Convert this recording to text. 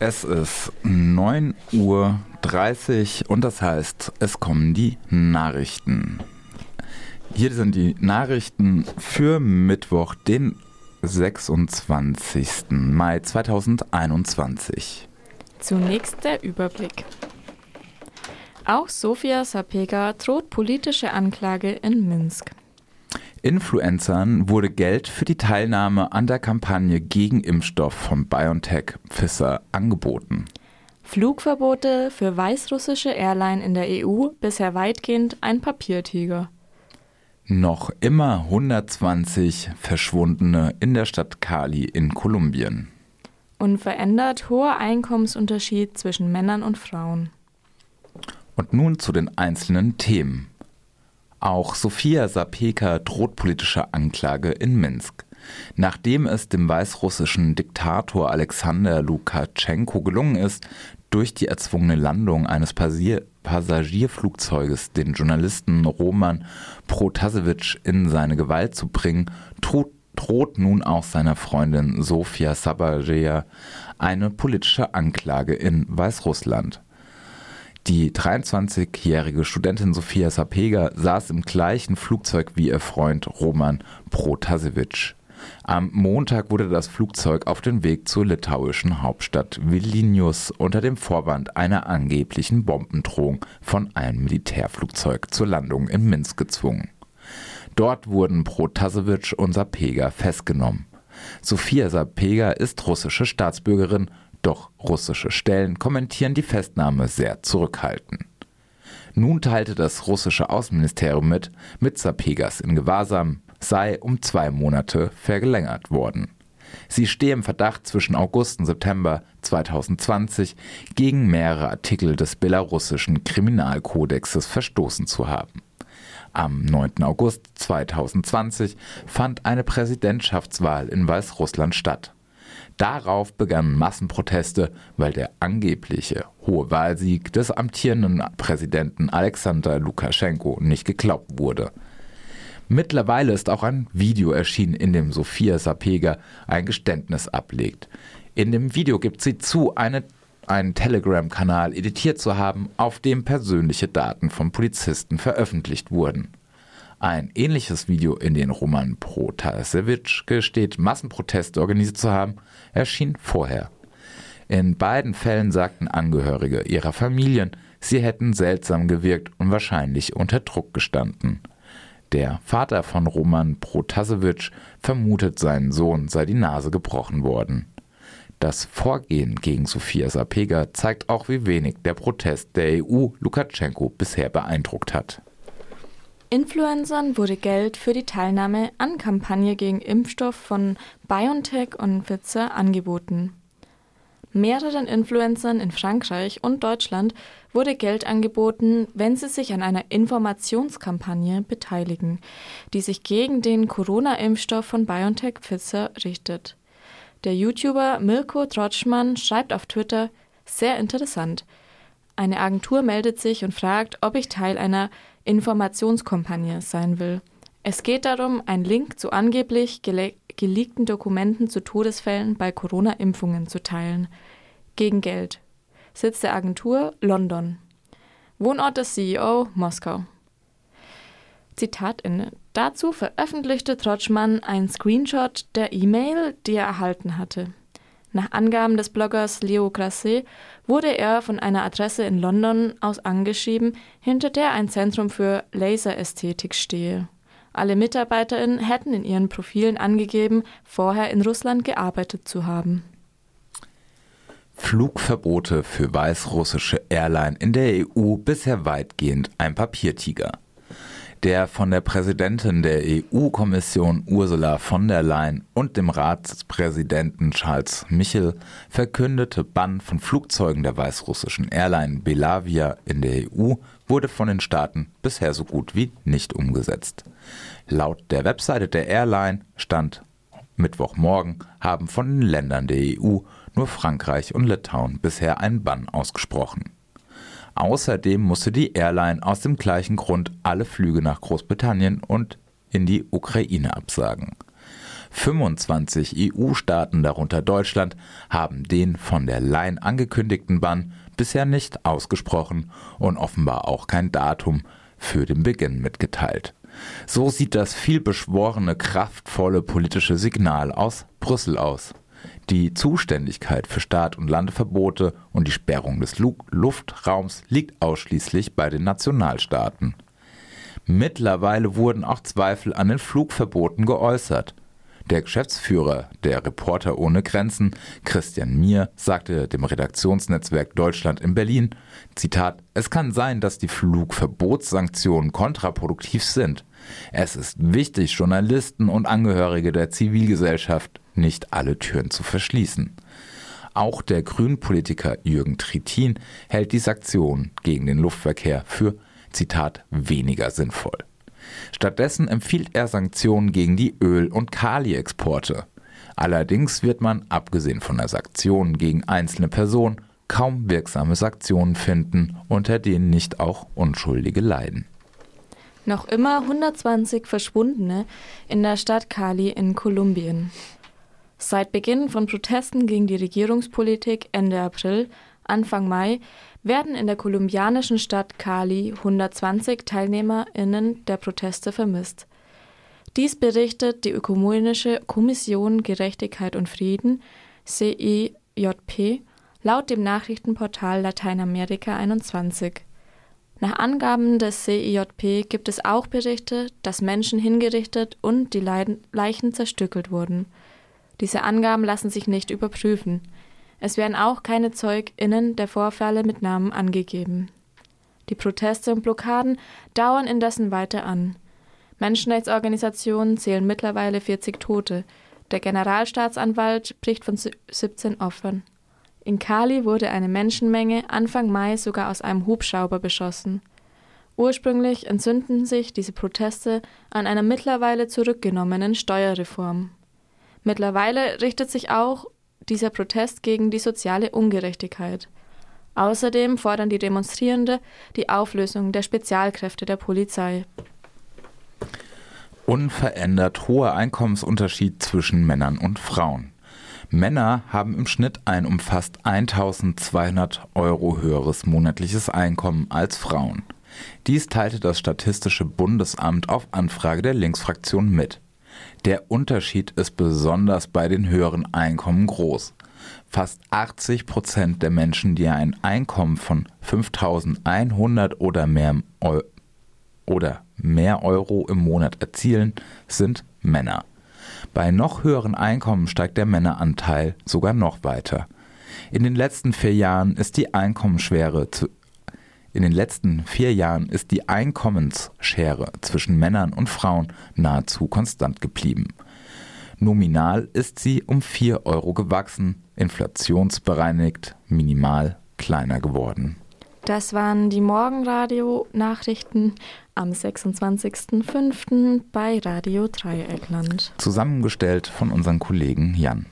Es ist 9.30 Uhr und das heißt, es kommen die Nachrichten. Hier sind die Nachrichten für Mittwoch, den 26. Mai 2021. Zunächst der Überblick. Auch Sofia Sapega droht politische Anklage in Minsk. Influencern wurde Geld für die Teilnahme an der Kampagne gegen Impfstoff von BioNTech Pfizer angeboten. Flugverbote für weißrussische Airline in der EU bisher weitgehend ein Papiertiger. Noch immer 120 Verschwundene in der Stadt Cali in Kolumbien. Unverändert hoher Einkommensunterschied zwischen Männern und Frauen. Und nun zu den einzelnen Themen. Auch Sofia Sapeka droht politische Anklage in Minsk. Nachdem es dem weißrussischen Diktator Alexander Lukaschenko gelungen ist, durch die erzwungene Landung eines Passier Passagierflugzeuges den Journalisten Roman Protasevich in seine Gewalt zu bringen, droht, droht nun auch seiner Freundin Sofia Sabajeja eine politische Anklage in Weißrussland. Die 23-jährige Studentin Sofia Sapega saß im gleichen Flugzeug wie ihr Freund Roman Protasevich. Am Montag wurde das Flugzeug auf den Weg zur litauischen Hauptstadt Vilnius unter dem Vorwand einer angeblichen Bombendrohung von einem Militärflugzeug zur Landung in Minsk gezwungen. Dort wurden Protasevich und Sapega festgenommen. Sofia Sapega ist russische Staatsbürgerin doch russische Stellen kommentieren die Festnahme sehr zurückhaltend. Nun teilte das russische Außenministerium mit, mit Sapegas in Gewahrsam sei um zwei Monate verlängert worden. Sie stehe im Verdacht, zwischen August und September 2020 gegen mehrere Artikel des belarussischen Kriminalkodexes verstoßen zu haben. Am 9. August 2020 fand eine Präsidentschaftswahl in Weißrussland statt. Darauf begannen Massenproteste, weil der angebliche hohe Wahlsieg des amtierenden Präsidenten Alexander Lukaschenko nicht geglaubt wurde. Mittlerweile ist auch ein Video erschienen, in dem Sophia Sapega ein Geständnis ablegt. In dem Video gibt sie zu, eine, einen Telegram-Kanal editiert zu haben, auf dem persönliche Daten von Polizisten veröffentlicht wurden. Ein ähnliches Video, in dem Roman Protasevich gesteht, Massenproteste organisiert zu haben, erschien vorher. In beiden Fällen sagten Angehörige ihrer Familien, sie hätten seltsam gewirkt und wahrscheinlich unter Druck gestanden. Der Vater von Roman Protasevich vermutet, seinen Sohn sei die Nase gebrochen worden. Das Vorgehen gegen Sofia Sapega zeigt auch, wie wenig der Protest der EU Lukaschenko bisher beeindruckt hat. Influencern wurde Geld für die Teilnahme an Kampagne gegen Impfstoff von BioNTech und Pfizer angeboten. Mehreren Influencern in Frankreich und Deutschland wurde Geld angeboten, wenn sie sich an einer Informationskampagne beteiligen, die sich gegen den Corona-Impfstoff von BioNTech Pfizer richtet. Der YouTuber Mirko Trotschmann schreibt auf Twitter, sehr interessant. Eine Agentur meldet sich und fragt, ob ich Teil einer Informationskampagne sein will. Es geht darum, einen Link zu angeblich gele geleakten Dokumenten zu Todesfällen bei Corona-Impfungen zu teilen. Gegen Geld. Sitz der Agentur London. Wohnort des CEO Moskau. Zitat Ende. Dazu veröffentlichte Trotschmann einen Screenshot der E-Mail, die er erhalten hatte. Nach Angaben des Bloggers Leo Grasset wurde er von einer Adresse in London aus angeschrieben, hinter der ein Zentrum für Laserästhetik stehe. Alle MitarbeiterInnen hätten in ihren Profilen angegeben, vorher in Russland gearbeitet zu haben. Flugverbote für weißrussische Airline in der EU bisher weitgehend ein Papiertiger. Der von der Präsidentin der EU-Kommission Ursula von der Leyen und dem Ratspräsidenten Charles Michel verkündete Bann von Flugzeugen der weißrussischen Airline Belavia in der EU wurde von den Staaten bisher so gut wie nicht umgesetzt. Laut der Webseite der Airline stand Mittwochmorgen haben von den Ländern der EU nur Frankreich und Litauen bisher einen Bann ausgesprochen. Außerdem musste die Airline aus dem gleichen Grund alle Flüge nach Großbritannien und in die Ukraine absagen. 25 EU-Staaten, darunter Deutschland, haben den von der Leyen angekündigten Bann bisher nicht ausgesprochen und offenbar auch kein Datum für den Beginn mitgeteilt. So sieht das vielbeschworene, kraftvolle politische Signal aus Brüssel aus. Die Zuständigkeit für Start- und Landeverbote und die Sperrung des Lu Luftraums liegt ausschließlich bei den Nationalstaaten. Mittlerweile wurden auch Zweifel an den Flugverboten geäußert. Der Geschäftsführer der Reporter ohne Grenzen, Christian Mier, sagte dem Redaktionsnetzwerk Deutschland in Berlin, Zitat, es kann sein, dass die Flugverbotssanktionen kontraproduktiv sind. Es ist wichtig, Journalisten und Angehörige der Zivilgesellschaft nicht alle Türen zu verschließen. Auch der Grünpolitiker Jürgen Trittin hält die Sanktionen gegen den Luftverkehr für, Zitat, weniger sinnvoll. Stattdessen empfiehlt er Sanktionen gegen die Öl- und Kali-Exporte. Allerdings wird man, abgesehen von der Sanktionen gegen einzelne Personen, kaum wirksame Sanktionen finden, unter denen nicht auch Unschuldige leiden. Noch immer 120 Verschwundene in der Stadt Cali in Kolumbien. Seit Beginn von Protesten gegen die Regierungspolitik Ende April, Anfang Mai werden in der kolumbianischen Stadt Cali 120 TeilnehmerInnen der Proteste vermisst. Dies berichtet die Ökumenische Kommission Gerechtigkeit und Frieden CIJP laut dem Nachrichtenportal Lateinamerika 21. Nach Angaben des CIJP gibt es auch Berichte, dass Menschen hingerichtet und die Leichen zerstückelt wurden. Diese Angaben lassen sich nicht überprüfen. Es werden auch keine ZeugInnen der Vorfälle mit Namen angegeben. Die Proteste und Blockaden dauern indessen weiter an. Menschenrechtsorganisationen zählen mittlerweile 40 Tote. Der Generalstaatsanwalt spricht von 17 Opfern. In Cali wurde eine Menschenmenge Anfang Mai sogar aus einem Hubschrauber beschossen. Ursprünglich entzünden sich diese Proteste an einer mittlerweile zurückgenommenen Steuerreform. Mittlerweile richtet sich auch dieser Protest gegen die soziale Ungerechtigkeit. Außerdem fordern die Demonstrierende die Auflösung der Spezialkräfte der Polizei. Unverändert hoher Einkommensunterschied zwischen Männern und Frauen. Männer haben im Schnitt ein um fast 1200 Euro höheres monatliches Einkommen als Frauen. Dies teilte das Statistische Bundesamt auf Anfrage der Linksfraktion mit. Der Unterschied ist besonders bei den höheren Einkommen groß. Fast 80 Prozent der Menschen, die ein Einkommen von 5100 oder mehr, Eu oder mehr Euro im Monat erzielen, sind Männer. Bei noch höheren Einkommen steigt der Männeranteil sogar noch weiter. In den letzten vier Jahren ist die Einkommensschwere zu in den letzten vier Jahren ist die Einkommensschere zwischen Männern und Frauen nahezu konstant geblieben. Nominal ist sie um 4 Euro gewachsen, inflationsbereinigt minimal kleiner geworden. Das waren die Morgenradio-Nachrichten am 26.05. bei Radio Dreieckland. Zusammengestellt von unseren Kollegen Jan.